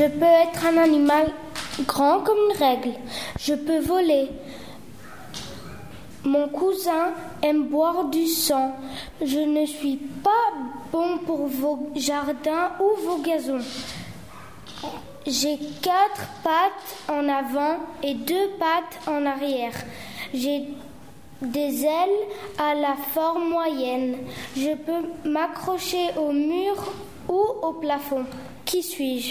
Je peux être un animal grand comme une règle. Je peux voler. Mon cousin aime boire du sang. Je ne suis pas bon pour vos jardins ou vos gazons. J'ai quatre pattes en avant et deux pattes en arrière. J'ai des ailes à la forme moyenne. Je peux m'accrocher au mur ou au plafond. Qui suis-je?